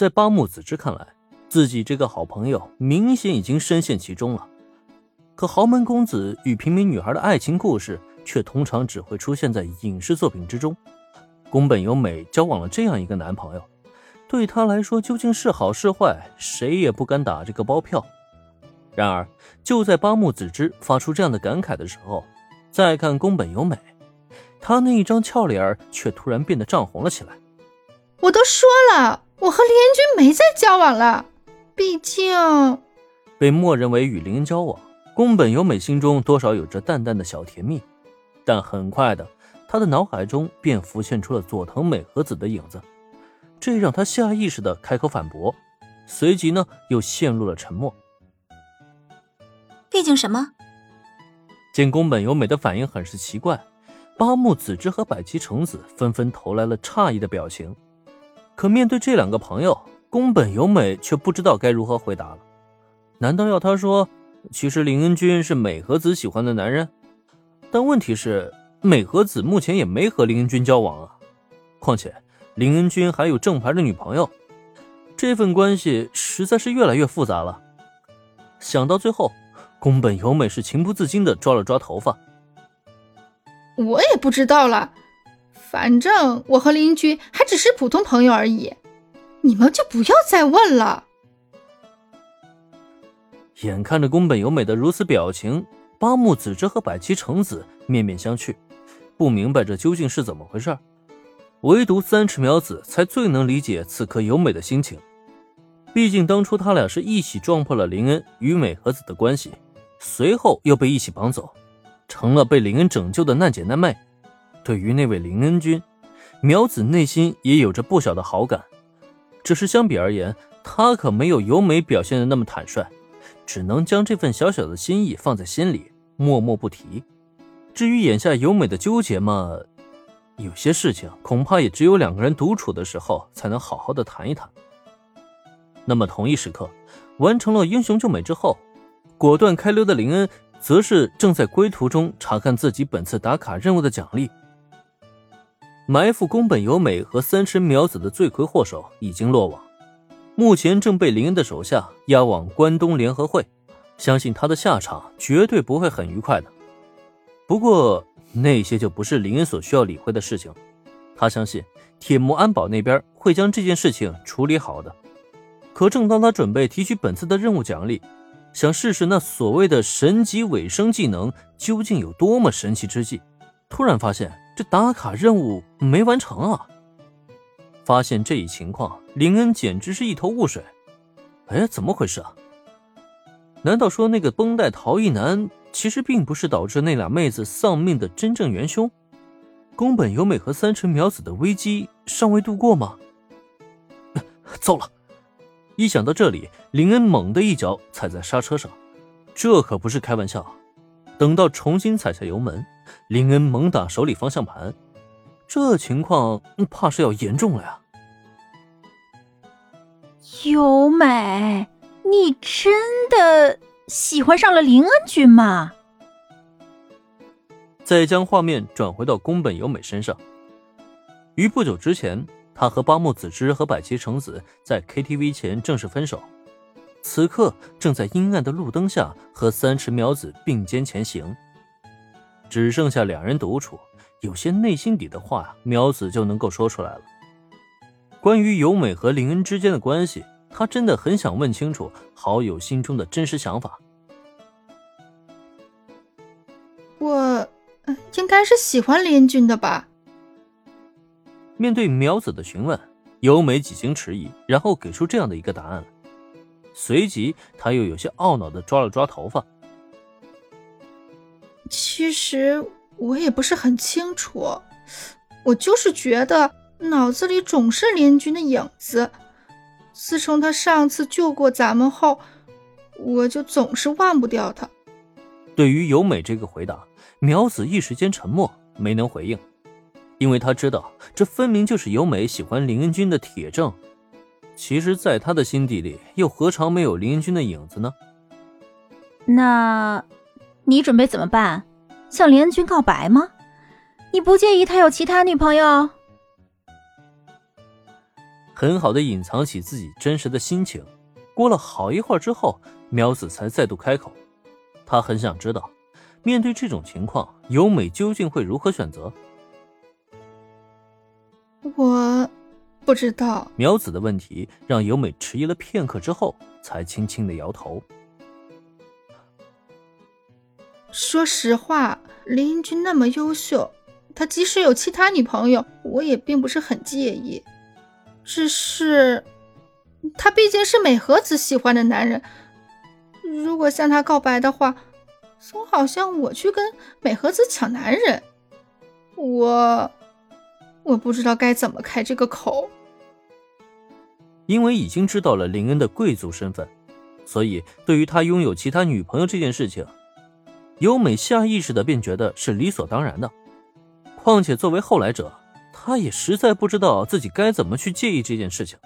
在八木子之看来，自己这个好朋友明显已经深陷其中了。可豪门公子与平民女孩的爱情故事，却通常只会出现在影视作品之中。宫本由美交往了这样一个男朋友，对她来说究竟是好是坏，谁也不敢打这个包票。然而，就在八木子之发出这样的感慨的时候，再看宫本由美，她那一张俏脸却突然变得涨红了起来。我都说了，我和林恩君没再交往了。毕竟，被默认为与林恩交往，宫本由美心中多少有着淡淡的小甜蜜。但很快的，她的脑海中便浮现出了佐藤美和子的影子，这让她下意识的开口反驳，随即呢又陷入了沉默。毕竟什么？见宫本由美的反应很是奇怪，八木子之和百吉橙子纷纷投来了诧异的表情。可面对这两个朋友，宫本由美却不知道该如何回答了。难道要他说，其实林恩君是美和子喜欢的男人？但问题是，美和子目前也没和林恩君交往啊。况且，林恩君还有正牌的女朋友，这份关系实在是越来越复杂了。想到最后，宫本由美是情不自禁的抓了抓头发。我也不知道了。反正我和邻居还只是普通朋友而已，你们就不要再问了。眼看着宫本由美的如此表情，八木子之和百七橙子面面相觑，不明白这究竟是怎么回事。唯独三尺苗子才最能理解此刻由美的心情，毕竟当初他俩是一起撞破了林恩与美和子的关系，随后又被一起绑走，成了被林恩拯救的难姐难妹。对于那位林恩君，苗子内心也有着不小的好感，只是相比而言，他可没有由美表现的那么坦率，只能将这份小小的心意放在心里，默默不提。至于眼下由美的纠结嘛，有些事情恐怕也只有两个人独处的时候才能好好的谈一谈。那么同一时刻，完成了英雄救美之后，果断开溜的林恩，则是正在归途中查看自己本次打卡任务的奖励。埋伏宫本由美和三池苗子的罪魁祸首已经落网，目前正被林恩的手下押往关东联合会，相信他的下场绝对不会很愉快的。不过那些就不是林恩所需要理会的事情，他相信铁木安保那边会将这件事情处理好的。可正当他准备提取本次的任务奖励，想试试那所谓的神级尾声技能究竟有多么神奇之际，突然发现。这打卡任务没完成啊！发现这一情况，林恩简直是一头雾水。哎，怎么回事啊？难道说那个绷带逃逸男其实并不是导致那俩妹子丧命的真正元凶？宫本由美和三成苗子的危机尚未度过吗？糟了！一想到这里，林恩猛地一脚踩在刹车上，这可不是开玩笑。等到重新踩下油门。林恩猛打手里方向盘，这情况怕是要严重了呀！由美，你真的喜欢上了林恩君吗？再将画面转回到宫本由美身上，于不久之前，她和八木子之和百崎橙子在 KTV 前正式分手，此刻正在阴暗的路灯下和三池苗子并肩前行。只剩下两人独处，有些内心底的话，苗子就能够说出来了。关于由美和林恩之间的关系，他真的很想问清楚好友心中的真实想法。我，应该是喜欢林君的吧？面对苗子的询问，由美几经迟疑，然后给出这样的一个答案。随即，他又有些懊恼的抓了抓头发。其实我也不是很清楚，我就是觉得脑子里总是林军的影子。自从他上次救过咱们后，我就总是忘不掉他。对于由美这个回答，苗子一时间沉默，没能回应，因为他知道这分明就是由美喜欢林恩君的铁证。其实，在他的心底里，又何尝没有林恩君的影子呢？那。你准备怎么办？向林恩君告白吗？你不介意他有其他女朋友？很好的隐藏起自己真实的心情。过了好一会儿之后，苗子才再度开口，他很想知道，面对这种情况，由美究竟会如何选择。我不知道。苗子的问题让由美迟疑了片刻之后，才轻轻的摇头。说实话，林英君那么优秀，他即使有其他女朋友，我也并不是很介意。只是，他毕竟是美和子喜欢的男人，如果向他告白的话，总好像我去跟美和子抢男人，我。我不知道该怎么开这个口，因为已经知道了林恩的贵族身份，所以对于他拥有其他女朋友这件事情，由美下意识的便觉得是理所当然的。况且作为后来者，他也实在不知道自己该怎么去介意这件事情。